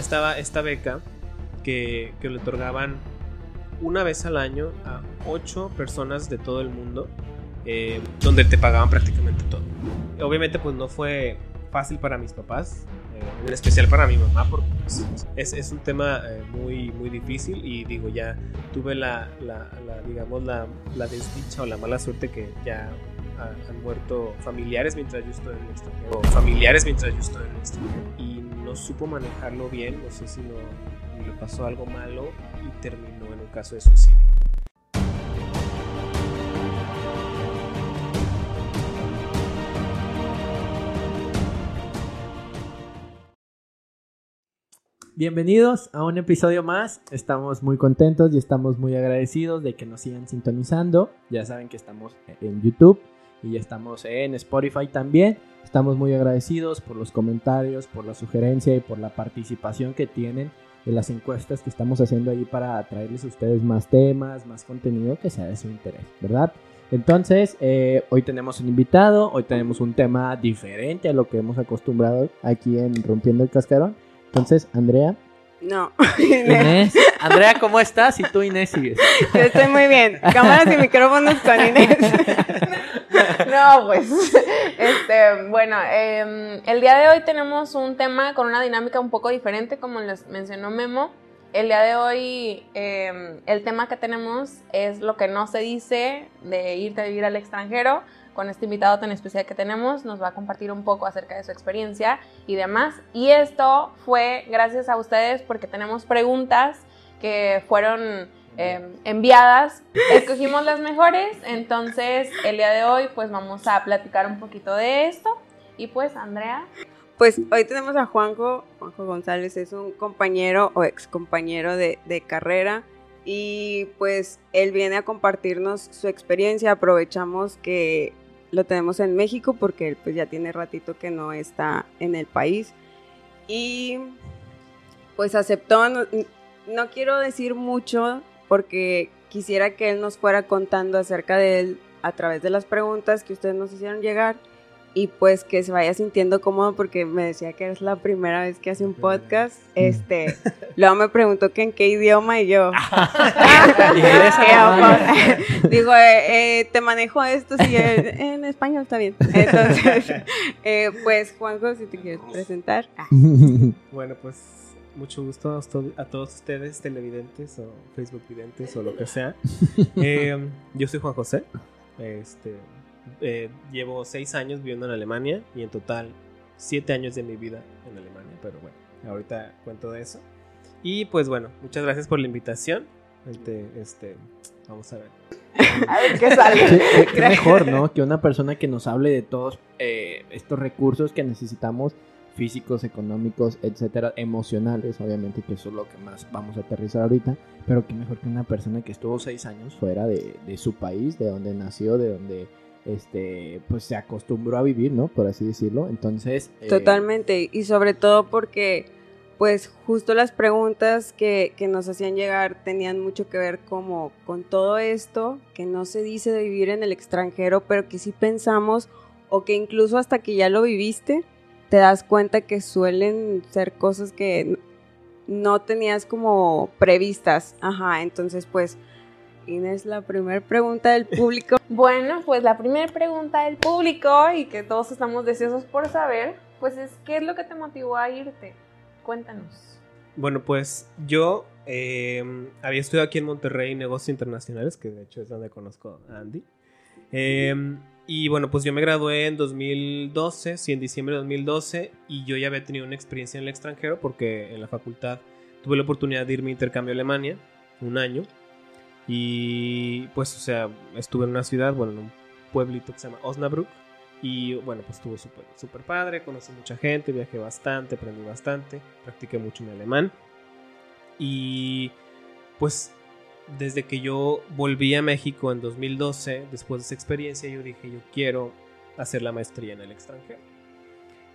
estaba esta beca que, que le otorgaban una vez al año a ocho personas de todo el mundo, eh, donde te pagaban prácticamente todo. Obviamente pues no fue fácil para mis papás, eh, en especial para mi mamá, porque pues, es, es, un tema eh, muy, muy difícil y digo, ya tuve la, la, la digamos, la, la, desdicha o la mala suerte que ya han muerto familiares mientras yo estoy en el extranjero, familiares mientras yo estoy en el extranjero, y no supo manejarlo bien, no sé si no, le pasó algo malo y terminó en un caso de suicidio. Bienvenidos a un episodio más. Estamos muy contentos y estamos muy agradecidos de que nos sigan sintonizando. Ya saben que estamos en YouTube y estamos en Spotify también. Estamos muy agradecidos por los comentarios, por la sugerencia y por la participación que tienen en las encuestas que estamos haciendo ahí para traerles a ustedes más temas, más contenido que sea de su interés, ¿verdad? Entonces, eh, hoy tenemos un invitado, hoy tenemos un tema diferente a lo que hemos acostumbrado aquí en Rompiendo el Cascarón. Entonces, Andrea. No. Inés. Andrea, ¿cómo estás? Y tú, Inés, sigues. Yo estoy muy bien. Cámaras y micrófonos con Inés. no, pues. Este, bueno, eh, el día de hoy tenemos un tema con una dinámica un poco diferente, como les mencionó Memo. El día de hoy, eh, el tema que tenemos es lo que no se dice de irte a vivir al extranjero con este invitado tan especial que tenemos, nos va a compartir un poco acerca de su experiencia y demás. Y esto fue gracias a ustedes porque tenemos preguntas que fueron eh, enviadas. Escogimos las mejores, entonces el día de hoy pues vamos a platicar un poquito de esto. Y pues Andrea. Pues hoy tenemos a Juanjo, Juanjo González es un compañero o ex compañero de, de carrera y pues él viene a compartirnos su experiencia. Aprovechamos que lo tenemos en México porque él pues ya tiene ratito que no está en el país. Y pues aceptó, no, no, quiero decir mucho porque quisiera que él nos fuera contando acerca de él a través de las preguntas que ustedes nos hicieron llegar y pues que se vaya sintiendo cómodo porque me decía que es la primera vez que hace un podcast. Este, luego me preguntó que en qué idioma y yo. Digo, eh, eh, te manejo esto si en español está bien. Entonces, eh, pues Juanjo, si te quieres presentar. Bueno, pues mucho gusto a todos ustedes, televidentes o Facebook videntes o lo que sea. yo soy Juan José. Este, eh, llevo seis años viviendo en Alemania y en total siete años de mi vida en Alemania, pero bueno, ahorita cuento de eso. Y pues bueno, muchas gracias por la invitación. Este, este vamos a ver. A ver qué sale. Qué, mejor, ¿no? Que una persona que nos hable de todos eh, estos recursos que necesitamos físicos, económicos, etcétera, emocionales, obviamente que eso es lo que más vamos a aterrizar ahorita, pero qué mejor que una persona que estuvo seis años fuera de, de su país, de donde nació, de donde este, pues se acostumbró a vivir, ¿no? Por así decirlo. Entonces. Eh, Totalmente. Y sobre todo porque, pues, justo las preguntas que, que, nos hacían llegar tenían mucho que ver como con todo esto que no se dice de vivir en el extranjero, pero que sí pensamos, o que incluso hasta que ya lo viviste, te das cuenta que suelen ser cosas que no tenías como previstas. Ajá, entonces pues Inés, la primera pregunta del público. Bueno, pues la primera pregunta del público y que todos estamos deseosos por saber, pues es ¿qué es lo que te motivó a irte? Cuéntanos. Bueno, pues yo eh, había estudiado aquí en Monterrey negocios internacionales, que de hecho es donde conozco a Andy. Eh, y bueno, pues yo me gradué en 2012, sí, en diciembre de 2012, y yo ya había tenido una experiencia en el extranjero porque en la facultad tuve la oportunidad de irme a intercambio a Alemania, un año. Y pues, o sea, estuve en una ciudad, bueno, en un pueblito que se llama Osnabrück. Y bueno, pues estuvo súper padre, conocí mucha gente, viajé bastante, aprendí bastante, practiqué mucho mi alemán. Y pues desde que yo volví a México en 2012, después de esa experiencia, yo dije, yo quiero hacer la maestría en el extranjero.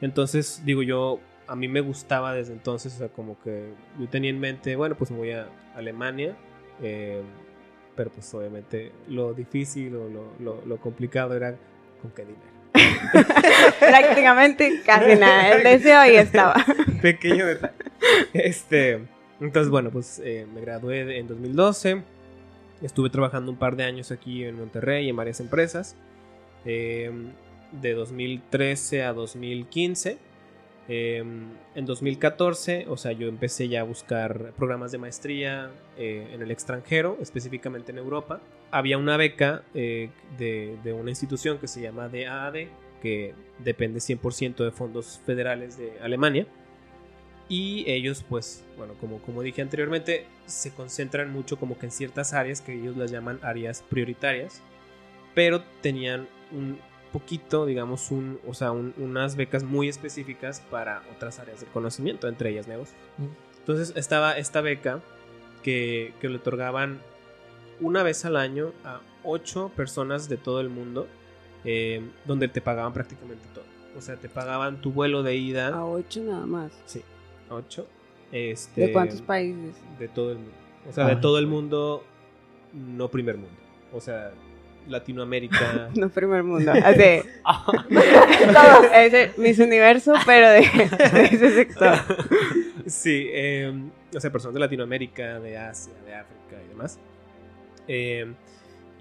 Entonces, digo yo, a mí me gustaba desde entonces, o sea, como que yo tenía en mente, bueno, pues me voy a Alemania. Eh, pero pues obviamente lo difícil o lo, complicado era con qué dinero. Prácticamente casi nada, el deseo ahí estaba. Pequeño detalle. este, entonces, bueno, pues eh, me gradué en 2012. Estuve trabajando un par de años aquí en Monterrey en varias empresas. Eh, de 2013 a 2015. Em, en 2014, o sea, yo empecé ya a buscar programas de maestría eh, en el extranjero, específicamente en Europa. Había una beca eh, de, de, una institución que se llama DAAD, que depende 100% de fondos federales de Alemania. Y ellos, pues, bueno, como, como dije anteriormente, se concentran mucho como que en ciertas áreas que ellos las llaman áreas prioritarias, pero tenían un poquito, digamos, un, o sea, unas becas muy específicas para otras áreas del conocimiento, entre ellas negocios. Mm. Entonces estaba esta beca que, que, le otorgaban una vez al año a ocho personas de todo el mundo, eh, donde te pagaban prácticamente todo. O sea, te pagaban tu vuelo de ida. A ocho nada más. Sí, ocho. Este, ¿De cuántos países? De todo el mundo. O sea, de todo el mundo, no primer mundo. O sea, Latinoamérica. no primer mundo. Así. ese, mis universo, pero de, ese sector. Sí, eh, o sea, personas de Latinoamérica, de Asia, de África y demás. Eh,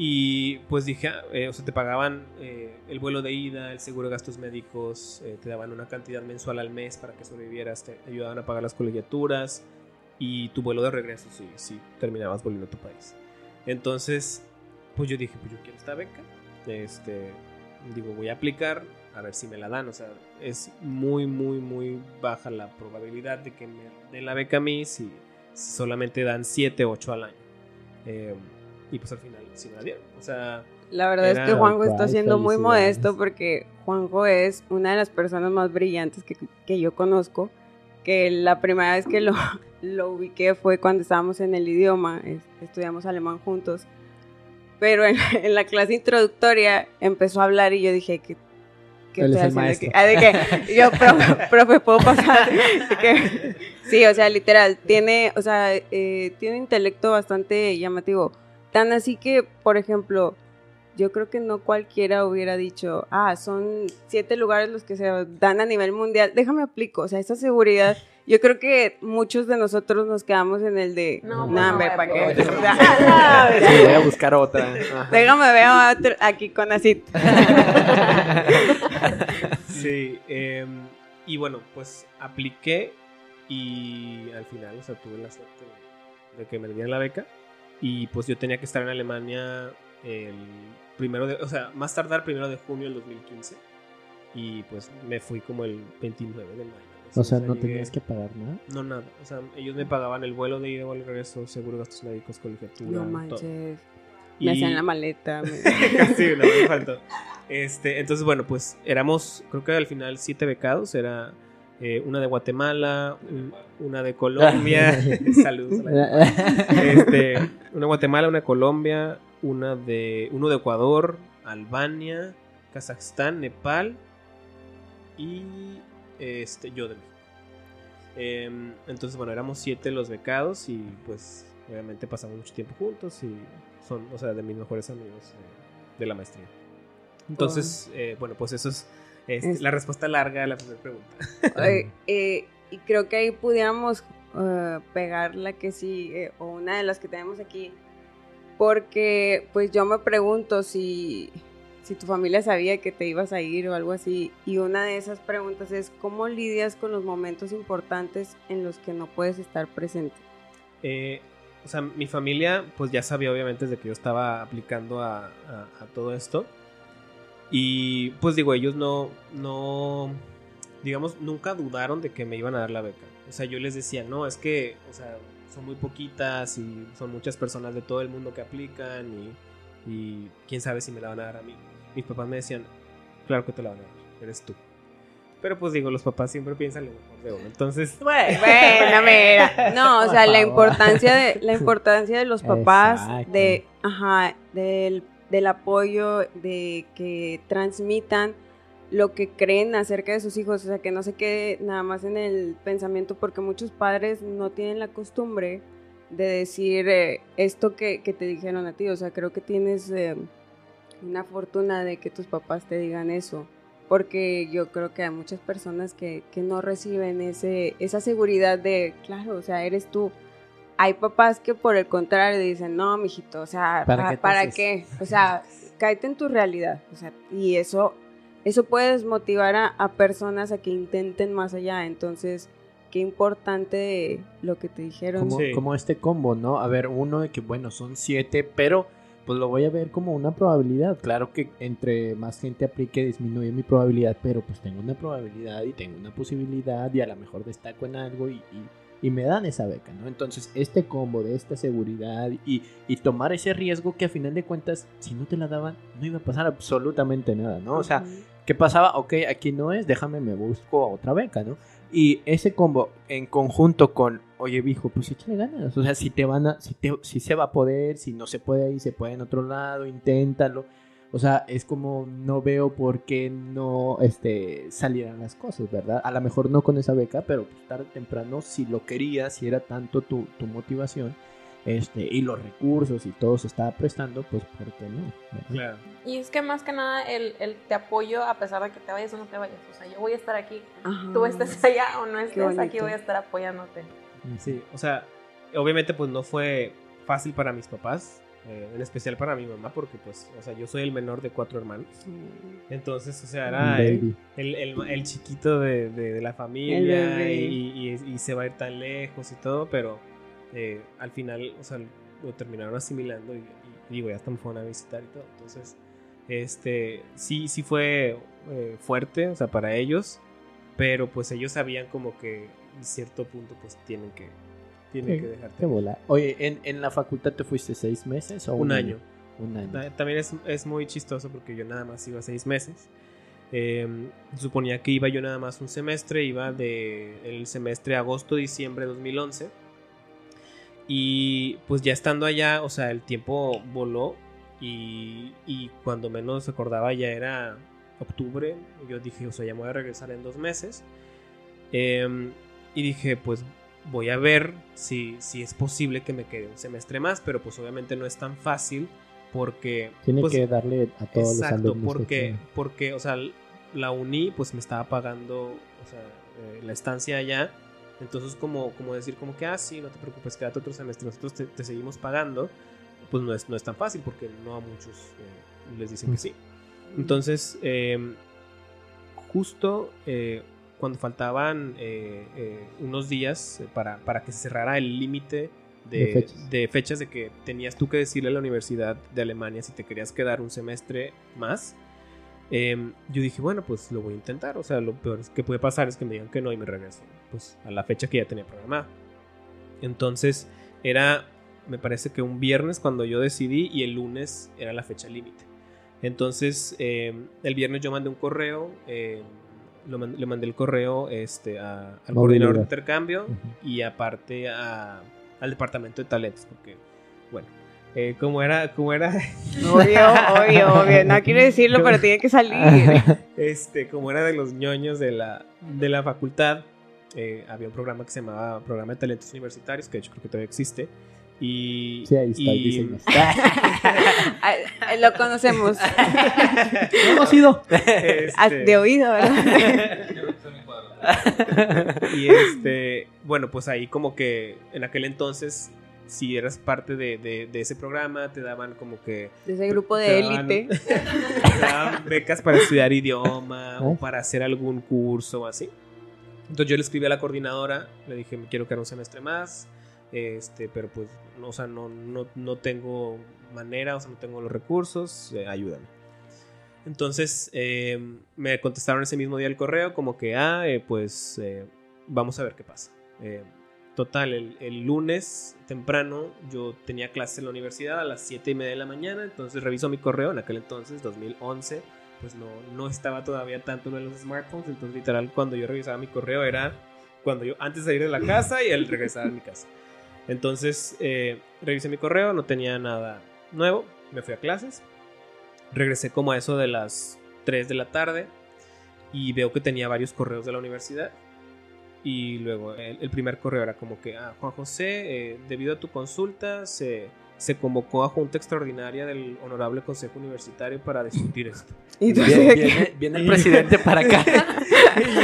y pues dije, eh, o sea, te pagaban eh, el vuelo de ida, el seguro de gastos médicos, eh, te daban una cantidad mensual al mes para que sobrevivieras, te ayudaban a pagar las colegiaturas y tu vuelo de regreso si, si terminabas volviendo a tu país. Entonces, pues yo dije, pues yo quiero esta beca. Este, digo, voy a aplicar a ver si me la dan. O sea, es muy, muy, muy baja la probabilidad de que me den la beca a mí si, solamente dan 7, 8 al año. Y pues al final sí me la dieron. O sea... La verdad es que Juanjo está siendo muy modesto porque Juanjo es una de las personas más brillantes que, que yo conozco. Que la primera vez que lo, lo ubiqué fue cuando estábamos en el idioma, estudiamos alemán juntos pero en, la clase introductoria empezó a hablar y yo dije que ¿Qué Él es maestro. Ah, de que yo, profe, ¿puedo pasar? sí, o sea, literal, tiene, o sea, eh, tiene un intelecto bastante llamativo. Tan así que, por ejemplo, yo creo que no cualquiera hubiera dicho, ah, son siete lugares los que se dan a nivel mundial. Déjame aplico, o sea, esa seguridad yo creo que muchos de nosotros nos quedamos en el de, no, no, ¿para qué? sí, voy a buscar otra. Déjame ver aquí con Acid. sí, eh, y bueno, pues apliqué y al final, o sea, tuve la suerte de que me dieran la beca y pues yo tenía que estar en Alemania el primero de, o sea, más tardar primero de junio del 2015 y pues me fui como el 29 de mayo. O sea, no tenías que pagar nada. No, nada. O sea, ellos me pagaban el vuelo de ida o el regreso, seguro gastos médicos, colegiatura. No manches. Me hacían la maleta. sí, no, me faltó. Este, entonces, bueno, pues éramos, creo que al final siete becados. Era eh, una de Guatemala, una de Colombia. Saludos. este, una de Guatemala, una de Colombia, una de, uno de Ecuador, Albania, Kazajstán, Nepal y este, yo de México. Em, entonces, bueno, éramos siete los becados y pues obviamente pasamos mucho tiempo juntos y son, o sea, de mis mejores amigos eh, de la maestría. Entonces, eh, bueno, pues eso es, la respuesta larga a la primera pregunta. Eh, y creo que ahí pudiéramos pegar la que sí, o una de las que tenemos aquí, porque pues yo me pregunto si si tu familia sabía que te ibas a ir o algo así. Y una de esas preguntas es, ¿cómo lidias con los momentos importantes en los que no puedes estar presente? Eh, o sea, mi familia pues ya sabía obviamente desde que yo estaba aplicando a, todo esto. Y pues digo, ellos no, no, digamos, nunca dudaron de que me iban a dar la beca. O sea, yo les decía, no, es que, o sea, son muy poquitas y son muchas personas de todo el mundo que aplican y, y quién sabe si me la van a dar a mí mis papás me decían, claro que te la van a dar, eres tú. Pero pues digo, los papás siempre piensan lo mejor de uno. Entonces. Bueno, mira. No, o sea, la importancia de, la importancia de los papás, de, ajá, del, del apoyo, de que transmitan lo que creen acerca de sus hijos, o sea, que no se quede nada más en el pensamiento, porque muchos padres no tienen la costumbre de decir eh, esto que, que, te dijeron a ti, o sea, creo que tienes eh, una fortuna de que tus papás te digan eso. porque yo creo que hay muchas personas que, que no reciben ese, esa seguridad de, claro, o sea, eres tú. Hay papás que por el contrario dicen, no, mijito, o sea, ¿Para ¿para, qué te qué? O sea, cáete en tu realidad. O sea, y eso, eso puede desmotivar a, a personas a que intenten más allá. Entonces, qué importante lo que te dijeron. como, Sí. como este combo, ¿no? A ver, uno de que, bueno, son siete, pero pues lo voy a ver como una probabilidad. Claro que entre más gente aplique disminuye mi probabilidad, pero pues tengo una probabilidad y tengo una posibilidad y a lo mejor destaco en algo y, y- y me dan esa beca, ¿no? Entonces, este combo de esta seguridad y, y tomar ese riesgo que a final de cuentas, si no te la daban, no iba a pasar absolutamente nada, ¿no? O sea. ¿Qué pasaba? Ok, aquí no es, déjame, me busco otra beca, ¿no? Y ese combo en conjunto con, oye, viejo, pues échale ganas. O sea, si te van a, si, te, si se va a poder, si no se puede ahí, se puede en otro lado, inténtalo. O sea, es como no veo por qué no este, salieran las cosas, ¿verdad? A lo mejor no con esa beca, pero pues, tarde o temprano, si lo querías, si era tanto tu, tu motivación, este, y los recursos y todo se estaba prestando, pues ¿por qué no? Claro. Y es que más que nada el, el te apoyo a pesar de que te vayas o no te vayas. O sea, yo voy a estar aquí. Ajá. Tú estés allá o no estés aquí, voy a estar apoyándote. Sí, o sea, obviamente pues no fue fácil para mis papás, eh, en especial para mi mamá, porque pues, o sea, yo soy el menor de cuatro hermanos. Entonces, o sea, era el, el, el- el chiquito de, de- de la familia bebé. y, y- y se va a ir tan lejos y todo, pero eh, al final, o sea, lo terminaron asimilando y, y digo, ya hasta me fueron a visitar y todo. Entonces, este, sí, sí fue eh, fuerte, o sea, para ellos, pero pues ellos sabían como que en cierto punto pues tienen que, tienen Sí, que dejarte. Qué bola. Oye, ¿en, en la facultad te fuiste seis meses o Un año. Un año. Ta- También es, es muy chistoso porque yo nada más iba seis meses. Eh, suponía que iba yo nada más un semestre, iba de el semestre agosto-diciembre de 2011. Y pues ya estando allá, o sea, el tiempo voló y, y cuando menos recordaba ya era octubre. Yo dije, o sea, ya me voy a regresar en dos meses. Eh, y dije, pues voy a ver si, si es posible que me quede un semestre más, pero pues obviamente no es tan fácil porque... Tiene pues, que darle a todos los Exacto, alumnos. porque, que- porque, o sea, la uni pues me estaba pagando, o sea, eh, la estancia allá. Entonces, como, como decir, como que, ah, sí, no te preocupes, quédate otro semestre, nosotros te, te seguimos pagando, pues no es, no es tan fácil porque no a muchos eh, les dicen que sí. Entonces, eh, justo cuando faltaban eh, eh, unos días eh, para, para que se cerrara el límite de, De fechas. de fechas de que tenías tú que decirle a la Universidad de Alemania si te querías quedar un semestre más, eh, yo dije, bueno, pues lo voy a intentar. O sea, lo peor que puede pasar es que me digan que no y me regreso pues, a la fecha que ya tenía programada. Entonces, era, me parece que un viernes cuando yo decidí y el lunes era la fecha límite. Entonces, eh, el viernes yo mandé un correo, eh, lo le mandé el correo este, a- al coordinador de intercambio y aparte a- al departamento de talentos, porque, bueno, eh, como era, como era, Obvio, obvio, obvio. No quiero decirlo, pero tiene que salir. este, como era de los ñoños de la, de la facultad, eh, había un programa que se llamaba Programa de Talentos Universitarios, que de hecho creo que todavía existe. Y, Sí, ahí está, el y- diseño. Ah, Lo conocemos. Hemos ido. este, Ah, De oído, ¿verdad? y este, bueno, pues ahí como que en aquel entonces, si eras parte de, de- de ese programa, te daban como que De ese grupo de élite. te daban becas para estudiar idioma o ¿Eh? para hacer algún curso o así. Entonces yo le escribí a la coordinadora, le dije, me quiero quedar un semestre más, este, pero pues, o sea, no, no, no tengo manera, o sea, no tengo los recursos, eh, ayúdame. Entonces eh, me contestaron ese mismo día el correo como que, ah, eh, pues eh, vamos a ver qué pasa. Total, el, lunes temprano yo tenía clases en la universidad a las 7 y media de la mañana, entonces reviso mi correo en aquel entonces, 2011, pues no, no estaba todavía tanto de los smartphones, entonces literal cuando yo revisaba mi correo era cuando yo antes de ir de la casa y al regresar a mi casa. Entonces eh, revisé mi correo, no tenía nada nuevo, me fui a clases, regresé como a eso de las 3 de la tarde y veo que tenía varios correos de la universidad. Y luego el, el primer correo era como que, ah, Juan José, eh, debido a tu consulta, se, se convocó a junta extraordinaria del Honorable Consejo Universitario para discutir esto. Y tú Viene, viene- viene el presidente para acá. y yo,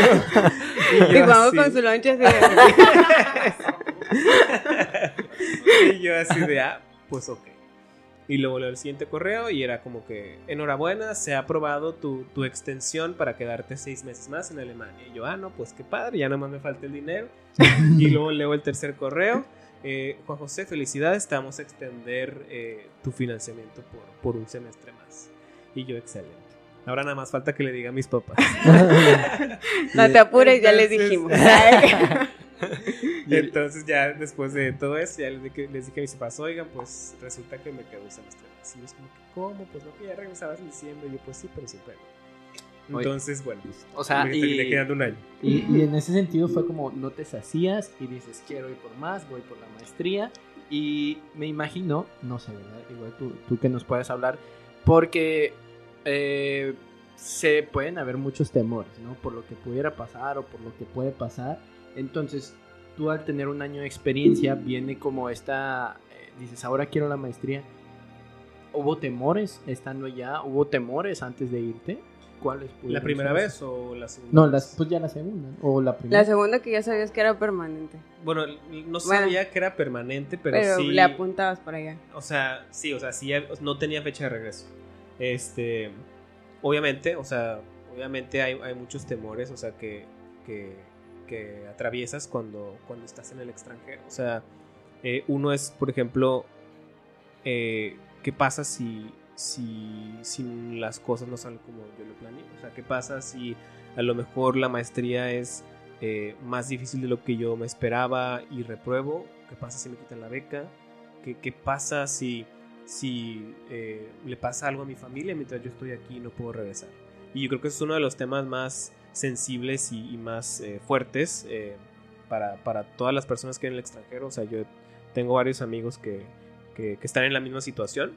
y y yo vamos así- con su lonche así de- y yo así de, ah, pues ok. Y luego leo el siguiente correo y era como que, enhorabuena, se ha aprobado tu, tu extensión para quedarte seis meses más en Alemania. Y yo, ah, no, pues qué padre, ya nomás me falta el dinero. y luego leo el tercer correo. eh, Juan José, felicidades, te vamos a extender eh, tu financiamiento por, por un semestre más. Y yo, excelente. Ahora nada más falta que le diga a mis papás. No te apures, ya les dijimos. Y entonces ya después de todo eso, ya les dije, les dije a mis papás, oigan, pues resulta que me quedo un semestre más. Y ellos como que, ¿cómo? Pues no, que ya regresabas en diciembre. Y yo, pues sí, pero siempre no. Entonces, bueno, pues, O sea, me terminé y- quedando un año. Y, y en ese sentido fue como no te sacías y dices, quiero ir por más, voy por la maestría. Y me imagino, no sé, ¿verdad? Igual tú, tú que nos puedes hablar, porque eh, se pueden haber muchos temores, ¿no? Por lo que pudiera pasar o por lo que puede pasar. Entonces, tú al tener un año de experiencia, viene como esta, eh, dices, ahora quiero la maestría. ¿Hubo temores estando allá? ¿Hubo temores antes de irte? ¿Cuáles ¿La primera ser? vez o la segunda? No, las, pues ya la segunda. O la primera. La segunda que ya sabías que era permanente. Bueno, no sabía que era permanente, pero, Pero, sí. le apuntabas para allá. O sea, sí, o sea, sí, no tenía fecha de regreso. Este, obviamente, o sea, obviamente hay, hay muchos temores, o sea, que, que, que atraviesas cuando, cuando estás en el extranjero. O sea, eh, uno es, por ejemplo, eh, ¿qué pasa si, si, si las cosas no salen como yo lo planeé? O sea, ¿qué pasa si a lo mejor la maestría es eh, más difícil de lo que yo me esperaba y repruebo? ¿Qué pasa si me quitan la beca? ¿Qué, qué pasa si, si eh, le pasa algo a mi familia mientras yo estoy aquí y no puedo regresar? Y yo creo que es uno de los temas más sensibles y, más eh, fuertes eh, para, para todas las personas que en el extranjero. O sea, yo tengo varios amigos que, que, están en la misma situación.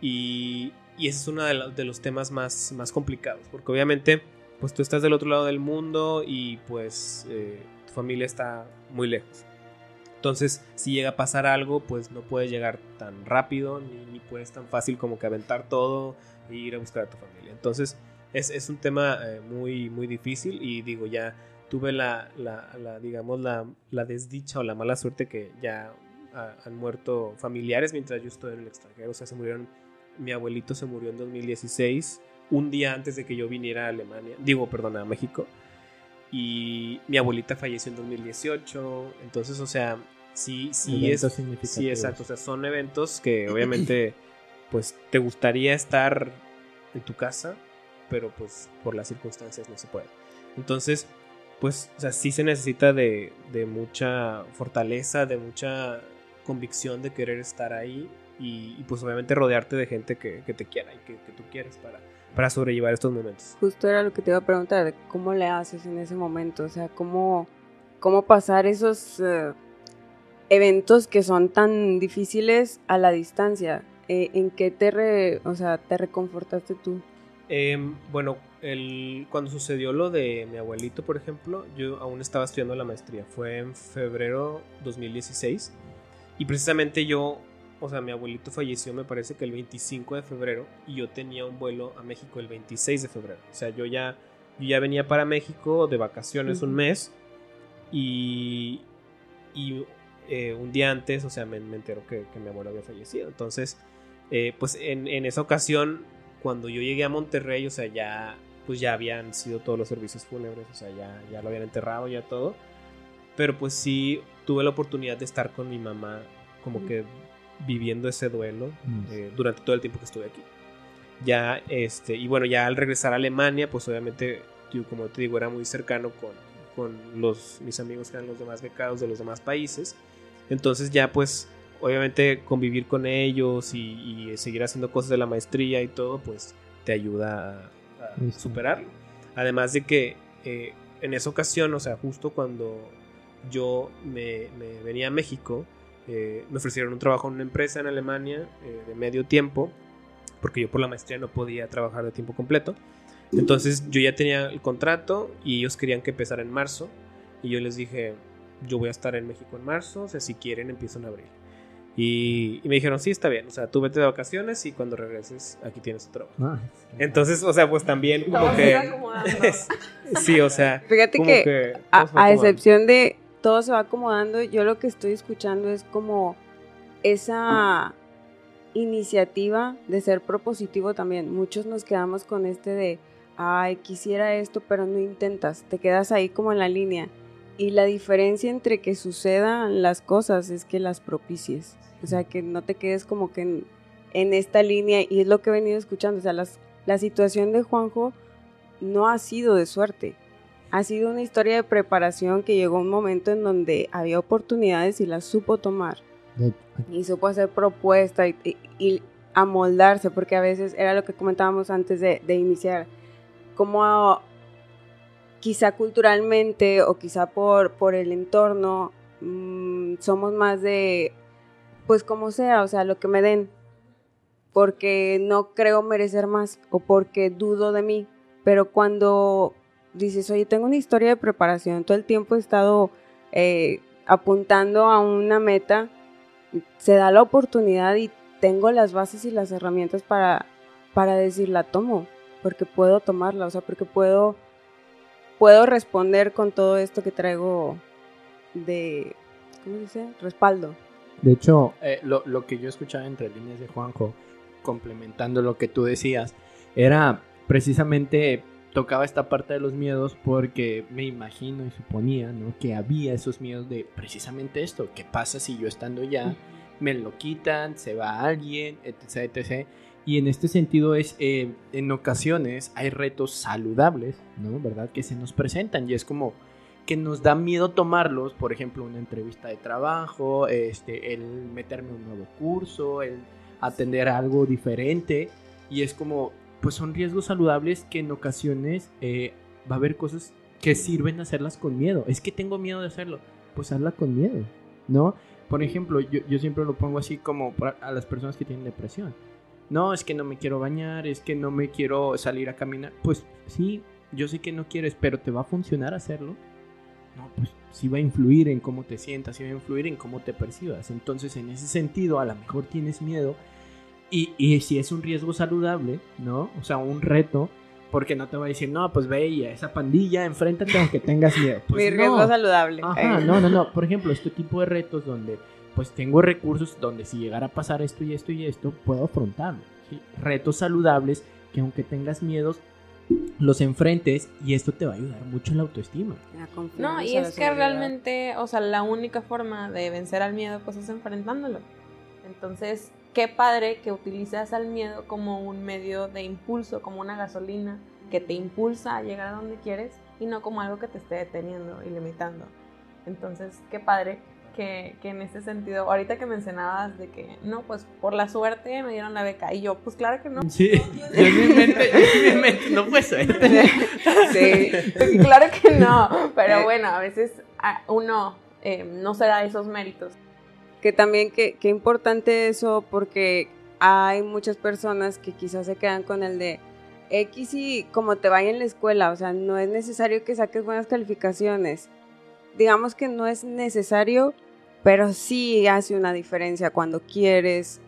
Y, y ese es uno de los temas más, más complicados. Porque obviamente, pues tú estás del otro lado del mundo y pues eh, tu familia está muy lejos. Entonces, si llega a pasar algo, pues no puedes llegar tan rápido, ni, ni puedes tan fácil como que aventar todo e ir a buscar a tu familia. Entonces, es, es un tema eh, muy, muy difícil y digo, ya tuve la, la, la, digamos, la, la desdicha o la mala suerte que ya ah, han muerto familiares mientras yo estoy en el extranjero. O sea, se murieron, mi abuelito se murió en 2016, un día antes de que yo viniera a Alemania, digo, perdón, a México. Y mi abuelita falleció en 2018. Entonces, o sea, sí, sí es. Sí, exacto. O sea, son eventos que obviamente, pues, te gustaría estar en tu casa, pero pues por las circunstancias no se puede. Entonces, pues, o sea, sí se necesita de, de mucha fortaleza, de mucha convicción de querer estar ahí y, pues obviamente rodearte de gente que, te quiera y que, que tú quieres para, para sobrellevar estos momentos. Justo era lo que te iba a preguntar, cómo le haces en ese momento, o sea, cómo, cómo pasar esos eh, eventos que son tan difíciles a la distancia. Eh, ¿En qué te, re- o sea, te reconfortaste tú? Eh, bueno, el, cuando sucedió lo de mi abuelito, por ejemplo, yo aún estaba estudiando la maestría. Fue en febrero 2016. Y precisamente yo, o sea, mi abuelito falleció, me parece que el 25 de febrero. Y yo tenía un vuelo a México el 26 de febrero. O sea, yo ya, yo ya venía para México de vacaciones un Ujú. mes. Y, y eh, un día antes, o sea, me, me entero que, que mi abuelo había fallecido. Entonces, eh, pues en, en esa ocasión cuando yo llegué a Monterrey, o sea, ya pues ya habían sido todos los servicios fúnebres, o sea, ya, ya lo habían enterrado, ya todo. Pero pues sí tuve la oportunidad de estar con mi mamá, como que viviendo ese duelo Mm. eh, durante todo el tiempo que estuve aquí. Ya, este, y bueno, ya al regresar a Alemania, pues obviamente, yo, como te digo, era muy cercano con, con los, mis amigos que eran los demás becados de los demás países. Entonces ya pues obviamente convivir con ellos y, y seguir haciendo cosas de la maestría y todo, pues te ayuda a, superarlo. Además de que eh, en esa ocasión, o sea, justo cuando yo me, me venía a México, eh, me ofrecieron un trabajo en una empresa en Alemania eh, de medio tiempo, porque yo por la maestría no podía trabajar de tiempo completo. Entonces yo ya tenía el contrato y ellos querían que empezara en marzo. Y yo les dije, yo voy a estar en México en marzo, o sea, si quieren empiezo en abril. Y, y me dijeron, sí, está bien, o sea, tú vete de vacaciones y cuando regreses aquí tienes tu trabajo. Ah, Entonces, o sea, pues también como que... va acomodando. sí, o sea... Fíjate como que, a, a excepción de todo se va acomodando, yo lo que estoy escuchando es como esa iniciativa de ser propositivo también. Muchos nos quedamos con este de, ay, quisiera esto, pero no intentas, te quedas ahí como en la línea. Y la diferencia entre que sucedan las cosas es que las propicies. O sea, que no te quedes como que en, en esta línea. Y es lo que he venido escuchando. O sea, las- la situación de Juanjo no ha sido de suerte. Ha sido una historia de preparación que llegó un momento en donde había oportunidades y las supo tomar y supo hacer propuesta y, y- y amoldarse, porque a veces era lo que comentábamos antes de, de iniciar, como a- quizá culturalmente o quizá por, por el entorno mm, somos más de, pues como sea, o sea, lo que me den, porque no creo merecer más o porque dudo de mí, pero cuando dices, oye, tengo una historia de preparación, todo el tiempo he estado eh, apuntando a una meta, se da la oportunidad y tengo las bases y las herramientas para, para decir, la tomo, porque puedo tomarla, o sea, porque puedo, puedo responder con todo esto que traigo de, ¿cómo se dice? Respaldo. De hecho, eh, lo, lo que yo escuchaba entre líneas de Juanjo, complementando lo que tú decías, era precisamente tocaba esta parte de los miedos porque me imagino y suponía ¿no? que había esos miedos de precisamente esto, ¿qué pasa si yo estando ya me lo quitan, se va alguien, etc. etc. Y en este sentido es, eh, en ocasiones hay retos saludables, ¿no? ¿Verdad? Que se nos presentan y es como que nos da miedo tomarlos, por ejemplo, una entrevista de trabajo, este, el meterme a un nuevo curso, el atender algo diferente y es como, pues son riesgos saludables que en ocasiones eh, va a haber cosas que sirven hacerlas con miedo. Es que tengo miedo de hacerlo, pues hazla con miedo, ¿no? Por ejemplo, yo, yo siempre lo pongo así como a las personas que tienen depresión. No, es que no me quiero bañar, es que no me quiero salir a caminar. Pues sí, yo sé que no quieres, pero ¿te va a funcionar hacerlo? No, pues sí va a influir en cómo te sientas, sí va a influir en cómo te percibas. Entonces, en ese sentido, a lo mejor tienes miedo. Y, y si es un riesgo saludable, ¿no? O sea, un reto, porque no te va a decir, no, pues ve y a esa pandilla, enfréntate aunque tengas miedo. Pues Mi no. riesgo saludable. Ajá, Eh, no, no, no. Por ejemplo, este tipo de retos donde pues tengo recursos donde si llegara a pasar esto y esto y esto, puedo afrontarlo. ¿sí? Retos saludables que aunque tengas miedos, los enfrentes y esto te va a ayudar mucho en la autoestima. la confianza, No, y es que seguridad. realmente, o sea, la única forma de vencer al miedo pues es enfrentándolo. Entonces, qué padre que utilizas al miedo como un medio de impulso, como una gasolina que te impulsa a llegar a donde quieres y no como algo que te esté deteniendo y limitando. Entonces, qué padre que, que en ese sentido, ahorita que mencionabas de que, no, pues por la suerte me dieron la beca y yo, pues claro que no. Sí, yo en mi mente, en mi mente no fue suerte. Sí. claro que no, pero bueno, a veces uno eh, no se da esos méritos. Que también, que, que importante eso, porque hay muchas personas que quizás se quedan con el de X y como te vaya en la escuela, o sea, no es necesario que saques buenas calificaciones. Digamos que no es necesario, pero sí hace una diferencia cuando quieres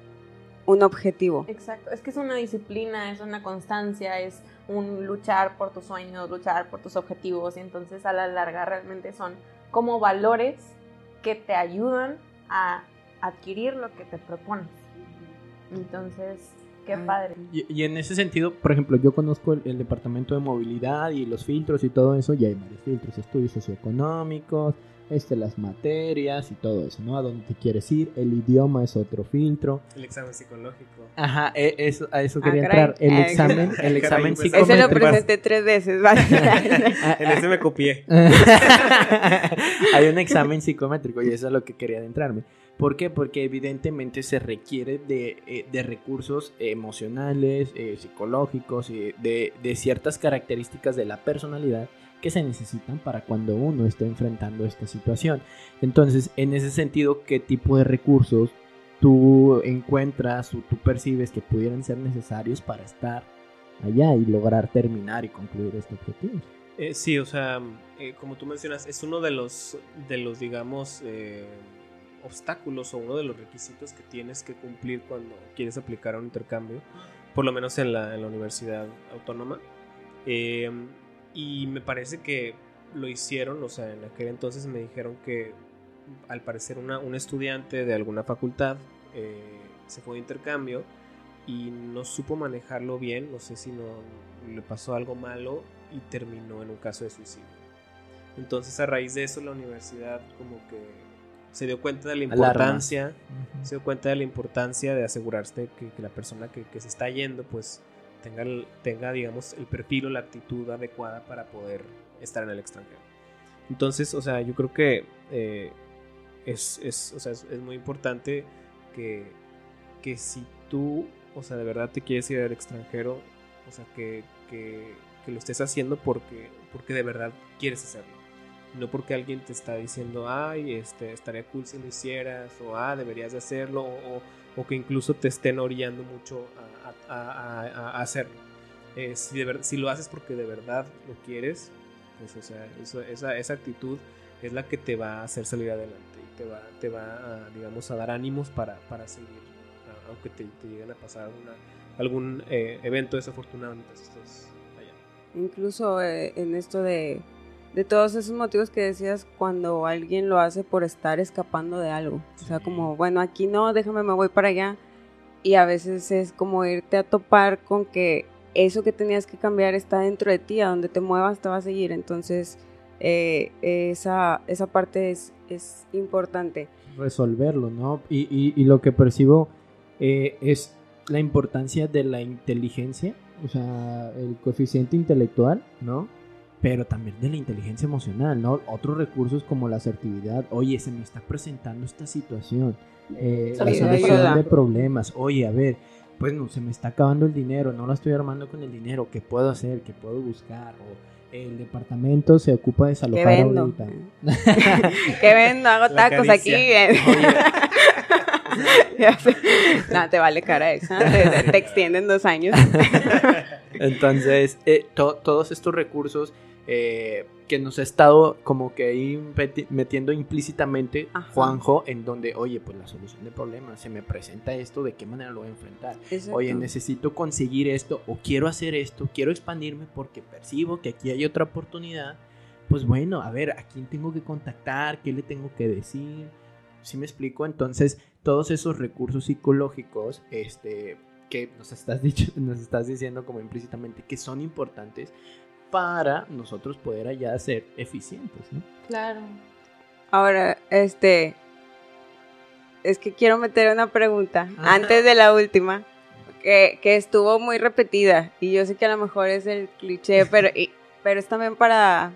un objetivo. Exacto, es que es una disciplina, es una constancia, es un luchar por tus sueños, luchar por tus objetivos y entonces a la larga realmente son como valores que te ayudan a adquirir lo que te propones. Entonces, qué Ay. padre. Y, y en ese sentido, por ejemplo, yo conozco el, el departamento de movilidad y los filtros y todo eso, y hay varios filtros, estudios socioeconómicos, este, las materias y todo eso, ¿no? A dónde te quieres ir, el idioma es otro filtro. El examen psicológico. Ajá, e- eso, a eso Ah, quería caray. entrar. El Ah, examen, el caray, examen pues, Ese lo presenté tres veces, ¿vale? Ah, En ese me copié. Hay un examen psicométrico y eso es lo que quería adentrarme. ¿Por qué? Porque evidentemente se requiere de, eh, de recursos emocionales, eh, psicológicos y de, de ciertas características de la personalidad que se necesitan para cuando uno esté enfrentando esta situación. Entonces, en ese sentido, ¿qué tipo de recursos tú encuentras o tú percibes que pudieran ser necesarios para estar allá y lograr terminar y concluir este objetivo? Eh, sí, o sea, eh, como tú mencionas, es uno de los, de los digamos, eh, obstáculos o uno de los requisitos que tienes que cumplir cuando quieres aplicar a un intercambio, por lo menos en la, universidad autónoma. Y me parece que lo hicieron, o sea, en aquel entonces me dijeron que al parecer una, un estudiante de alguna facultad eh, se fue de intercambio y no supo manejarlo bien, no sé si no le pasó algo malo y terminó en un caso de suicidio. Entonces a raíz de eso la universidad como que se dio cuenta de la importancia, se dio cuenta de la importancia de asegurarse que, la persona que, se está yendo pues tenga, tenga digamos el perfil o la actitud adecuada para poder estar en el extranjero. Entonces, o sea, yo creo que eh, es, es, o sea, es, muy importante que, que si tú, o sea, de verdad te quieres ir al extranjero, o sea, que, que, que lo estés haciendo porque, porque de verdad quieres hacerlo no porque alguien te está diciendo, ay, este, estaría cool si lo hicieras, o ah, deberías de hacerlo, o, que incluso te estén orillando mucho a, hacerlo. Eh, si, si, lo haces porque de verdad lo quieres, pues o sea, esa, esa actitud es la que te va a hacer salir adelante y te va, te va a, digamos, a dar ánimos para, para seguir, aunque te, te, lleguen a pasar algún eh, evento desafortunado mientras estés allá. Incluso eh, en esto de de todos esos motivos que decías cuando alguien lo hace por estar escapando de algo. O sea, como, bueno, aquí no, déjame, me voy para allá. Y a veces es como irte a topar con que eso que tenías que cambiar está dentro de ti, a donde te muevas te va a seguir. Entonces, eh, esa, esa parte es, es importante. Resolverlo, ¿no? Y, y, lo que percibo eh, es la importancia de la inteligencia, o sea, el coeficiente intelectual, ¿no? Pero también de la inteligencia emocional, ¿no? Otros recursos como la asertividad, oye, se me está presentando esta situación, eh, la solución de problemas, oye, a ver, pues no, se me está acabando el dinero, no lo estoy armando con el dinero, ¿qué puedo hacer? ¿Qué puedo buscar? O el departamento se ocupa de desalojar ¿Qué vendo? ahorita. ¿Qué vendo? Hago tacos aquí. no, te vale cara. Te, te extienden dos años. Entonces, eh, todos estos recursos eh, que nos ha estado como que ahí metiendo implícitamente Juanjo en donde, oye, pues la solución de problemas, se me presenta esto, ¿de qué manera lo voy a enfrentar? Oye, necesito conseguir esto o quiero hacer esto, quiero expandirme porque percibo que aquí hay otra oportunidad. Pues bueno, a ver, ¿a quién tengo que contactar? ¿Qué le tengo que decir? ¿Sí me explico? Entonces, todos esos recursos psicológicos, este, que nos estás, dicho, nos estás diciendo como implícitamente que son importantes, para nosotros poder allá ser eficientes, ¿no? Claro. Ahora, este, es que quiero meter una pregunta antes de la última, que, que, estuvo muy repetida y yo sé que a lo mejor es el cliché, pero, pero es también para,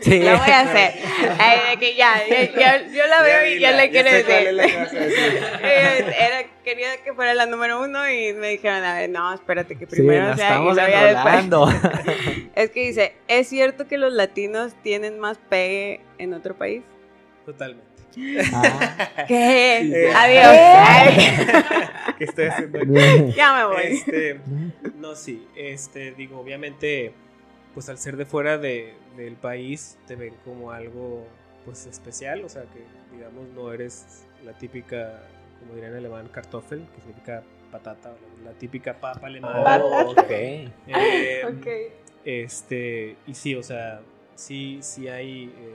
Sí. Lo voy a hacer. Ay, que ya, yo la veo y ya le quiero decir. Era, quería que fuera la número uno y me dijeron, a ver, no, espérate que primero sí, sea y lo es que dice, ¿es cierto que los latinos tienen más pegue en otro país? Totalmente. Ah. ¿Qué? Adiós. ¿Qué estoy haciendo Ya me voy. Este, no, sí, este, digo, obviamente pues al ser de fuera de, del país te ven como algo pues especial, o sea que digamos no eres la típica, como diría en alemán, Kartoffel, que significa patata, la, típica papa alemana. Oh, okay. Eh, ok. Este, y sí, o sea, sí, sí hay, eh,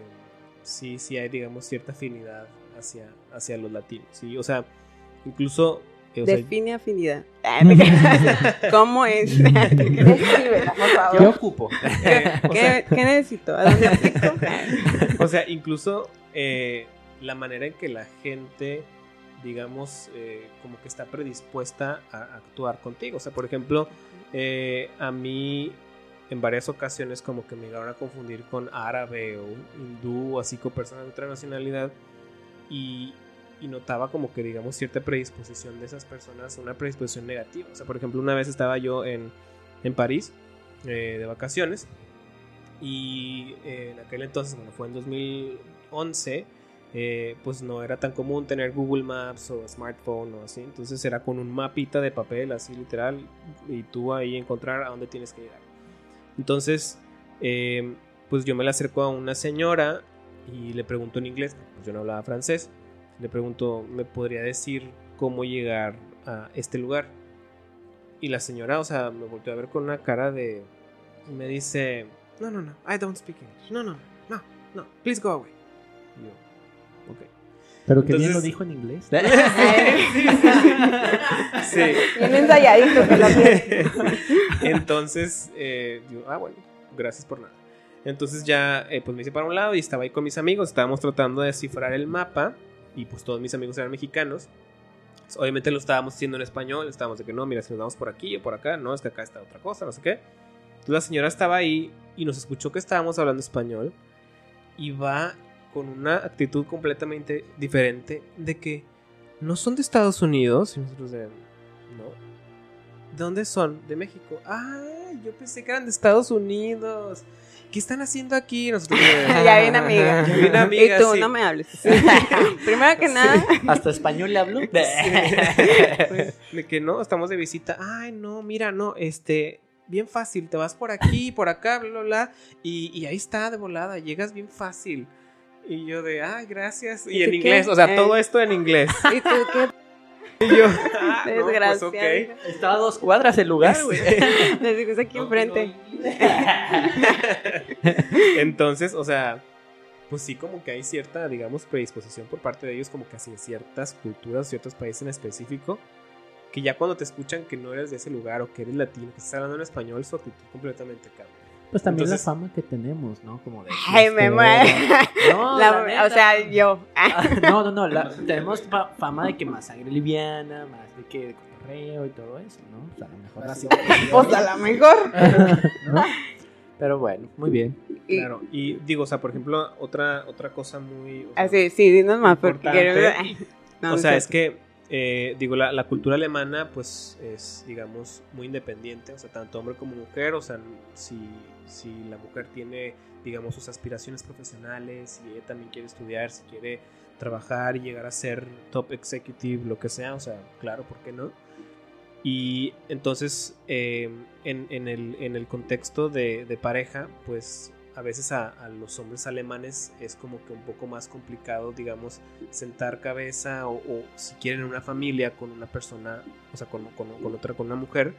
sí, sí hay, digamos, cierta afinidad hacia, hacia los latinos, sí, o sea, incluso Define afinidad. ¿Cómo es? ¿Qué ocupo? ¿Qué, necesito? ¿A dónde aplico? o sea, incluso eh, la manera en que la gente, digamos, eh, como que está predispuesta a actuar contigo. O sea, por ejemplo, eh, a mí en varias ocasiones como que me llegaron a confundir con árabe o hindú o así con personas de otra nacionalidad. Y, y notaba como que digamos cierta predisposición de esas personas, una predisposición negativa. O sea, por ejemplo, una vez estaba yo en, en París eh, de vacaciones y eh, en aquel entonces, bueno, fue en 2011, eh, pues no era tan común tener Google Maps o smartphone o así, entonces era con un mapita de papel, así literal, y tú ahí encontrar a dónde tienes que llegar. Entonces, pues yo me la acerco a una señora y le pregunto en inglés, pues yo no hablaba francés, le pregunto, ¿me podría decir cómo llegar a este lugar? Y la señora, o sea, me volteó a ver con una cara de... Y me dice, no, no, no, I don't speak English. No, no, no, no, please go away. Y yo, ok. Pero que bien Entonces- lo dijo en inglés. Sí. Bien ensayadito que lo tiene. Entonces, eh, yo, ah, bueno, gracias por nada. Entonces ya, eh, pues me hice para un lado y estaba ahí con mis amigos, estábamos tratando de descifrar el mapa y pues todos mis amigos eran mexicanos. Obviamente lo estábamos haciendo en español, estábamos de que no, mira, si nos vamos por aquí o por acá, no, es que acá está otra cosa, no sé qué. Entonces la señora estaba ahí y nos escuchó que estábamos hablando español y va con una actitud completamente diferente de que no son de Estados Unidos y nosotros de, no, ¿De dónde son? De México. Ah, yo pensé que eran de Estados Unidos. ¿Qué están haciendo aquí? Nosotros de- Ya bien amiga. Ya bien amiga, y tú sí. no me hables. Primero que nada, Hasta español le hablo. De que no, estamos de visita. Ay, no, mira, no, este, bien fácil. Te vas por aquí, por acá, bla, bla, bla. Y, y ahí está, de volada. Llegas bien fácil. Y yo de, ay, gracias. Y ¿Y en inglés, qué? o sea, Eh. todo esto en inglés. ¿y tú qué Y yo, ah, no, pues. Estaba a dos cuadras el lugar, güey. Les digo, es aquí enfrente. Entonces, o sea, pues sí como que hay cierta, digamos, predisposición por parte de ellos como que hacia ciertas culturas, ciertos países en específico, que ya cuando te escuchan que no eres de ese lugar o que eres latino, que estás hablando en español, su actitud completamente cambia. Pues también Entonces- la fama que tenemos, ¿no? Como de. Ay, me muero. No, La- la neta. o sea, yo. No, no, no. la- tenemos fa- fama de que más sangre liviana, más de que de cotorreo y todo eso, ¿no? O sea, a lo mejor así. Pues a lo mejor. ¿no? Pero bueno, muy bien. Y- Claro, y digo, o sea, por ejemplo, otra, otra cosa muy... o sea, Así, sí, dinos más, porque Importante. quiero. No, o no sea, sé. es que, eh, digo, la, cultura alemana, pues, es, digamos, muy independiente, o sea, tanto hombre como mujer, o sea, si, si la mujer tiene, digamos, sus aspiraciones profesionales y ella también quiere estudiar, si quiere trabajar y llegar a ser top executive, lo que sea, o sea, claro, ¿por qué no? Y entonces, eh, en, en el, en el contexto de pareja, pues a veces a, los hombres alemanes es como que un poco más complicado, digamos, sentar cabeza o, o si quieren una familia con una persona, o sea, con, con- con otra, con una mujer,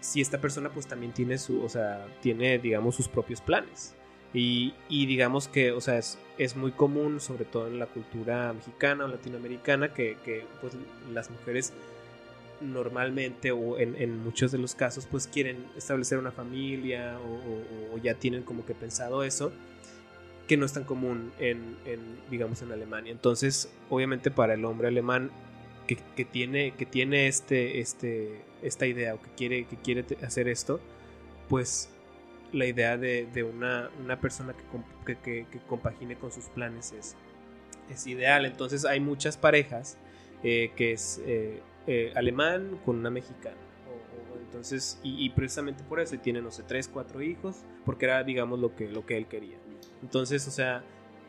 si esta persona pues también tiene su, o sea, tiene, digamos, sus propios planes. Y, y digamos que, o sea, es, es muy común, sobre todo en la cultura mexicana o latinoamericana, que, que, pues las mujeres normalmente o en, muchos de los casos pues quieren establecer una familia o, o- o ya tienen como que pensado eso que no es tan común en, digamos en Alemania. Entonces obviamente para el hombre alemán que, tiene que tiene este este esta idea o que quiere que quiere hacer esto pues la idea de, una, una persona que- que compagine con sus planes es, es ideal. Entonces hay muchas parejas eh, que es eh, eh, alemán con una mexicana. O- o entonces, y, y precisamente por eso, y tiene, no sé, tres, cuatro hijos, porque era, digamos, lo que, lo que él quería. Entonces, o sea,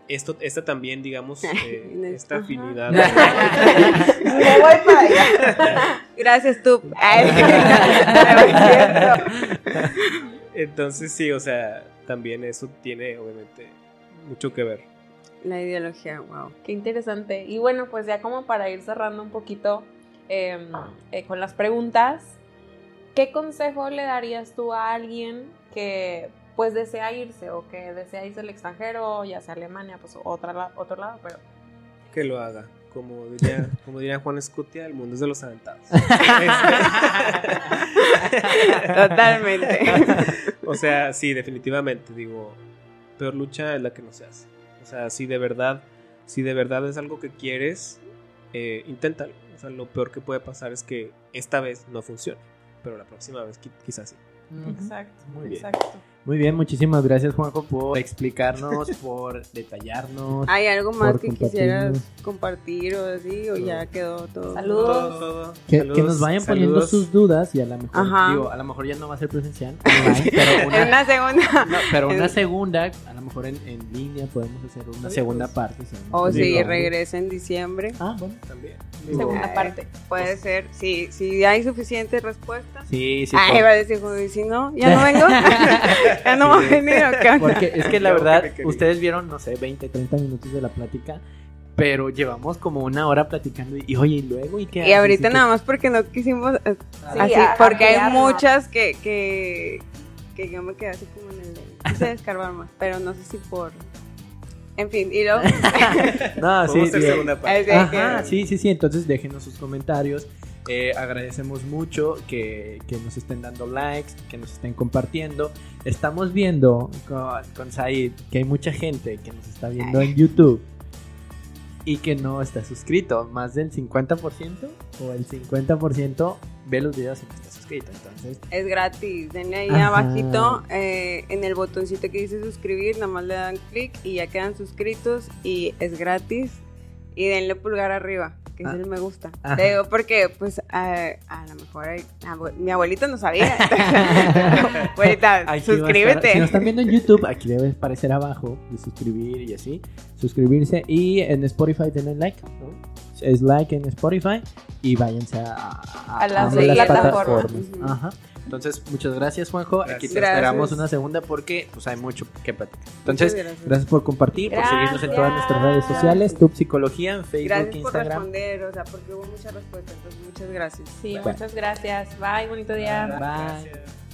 esto, esta también, digamos, eh, esta afinidad. Me voy para allá. Gracias, tú. Entonces, sí, o sea, también eso tiene, obviamente, mucho que ver. La ideología, wow. Qué interesante. Y bueno, pues ya como para ir cerrando un poquito eh, eh, con las preguntas, ¿qué consejo le darías tú a alguien que pues desea irse o que desea irse al extranjero, ya sea Alemania, pues otra, otro lado, pero Que lo haga. Como diría, como diría Juan Escutia, el mundo es de los aventados. Totalmente. o sea, sí, definitivamente, digo, peor lucha es la que no se hace. O sea, si de verdad, si de verdad es algo que quieres, eh, inténtalo. O sea, lo peor que puede pasar es que esta vez no funcione, pero la próxima vez qui- quizás sí. exacto, Muy bien. exacto. Muy bien, muchísimas gracias Juanjo por explicarnos, por detallarnos. ¿Hay algo más que quisieras compartir o así? ¿O ya quedó todo? Saludos. Todo, todo. Que, Saludos, que nos vayan poniendo sus dudas y a lo mejor, Ajá. digo, a lo mejor ya no va a ser presencial, online, pero En una, segunda. no, pero una segunda, a lo mejor en, en línea podemos hacer una segunda parte. si O nos si digo. regresa en diciembre. Ah, bueno. También. Segunda Ay, parte. Puede ser. Si, si hay suficientes respuestas. Sí, sí. Ay, por- va a decir, "Joder, y si no, ya no vengo. Ya no va a venir acá. Porque es que la verdad, ¿qué quería? ustedes vieron, no sé, 20, 30 minutos de la plática, pero llevamos como una hora platicando y, y, oye, ¿y luego? ¿Y qué Y haces? ahorita ¿Y qué- nada más porque no quisimos eh, Sí, así, a- porque hay ampliarlo. muchas que, que, que yo me quedé así como en el quise descargar más, pero no sé si por en fin, y luego No, sí, bien. segunda parte. Ajá, sí, sí, sí. Entonces déjenos sus comentarios. Eh, agradecemos mucho que, que nos estén dando likes, que nos estén compartiendo. Estamos viendo con, con Said que hay mucha gente que nos está viendo en YouTube y que no está suscrito. Más del 50% o el 50% ve los videos y no está suscrito. Entonces, es gratis, denle ahí Ajá. abajito eh, en el botoncito que dice suscribir, nada más le dan clic y ya quedan suscritos y es gratis y denle pulgar arriba. Que es Ah. el me gusta. Ajá. Te digo porque, pues, a, a lo mejor hay- mi abuelito no sabía. Abuelita, aquí estar- suscríbete. si nos están viendo en YouTube, aquí debe aparecer abajo de suscribir y así. Suscribirse. Y en Spotify denle like. ¿no? Es like en Spotify. Y váyanse a, A las plataformas. Ajá. Entonces, muchas gracias, Juanjo. Aquí te Gracias. esperamos una segunda porque pues, hay mucho que platicar. Entonces, Muchas gracias. gracias por compartir, por seguirnos en todas nuestras redes Gracias. sociales, Tub Psicología, en Facebook, Gracias por Instagram. responder, o sea, porque hubo mucha respuesta, entonces muchas gracias. Sí, Bueno. muchas gracias. Bye, bonito día. Bye. Gracias.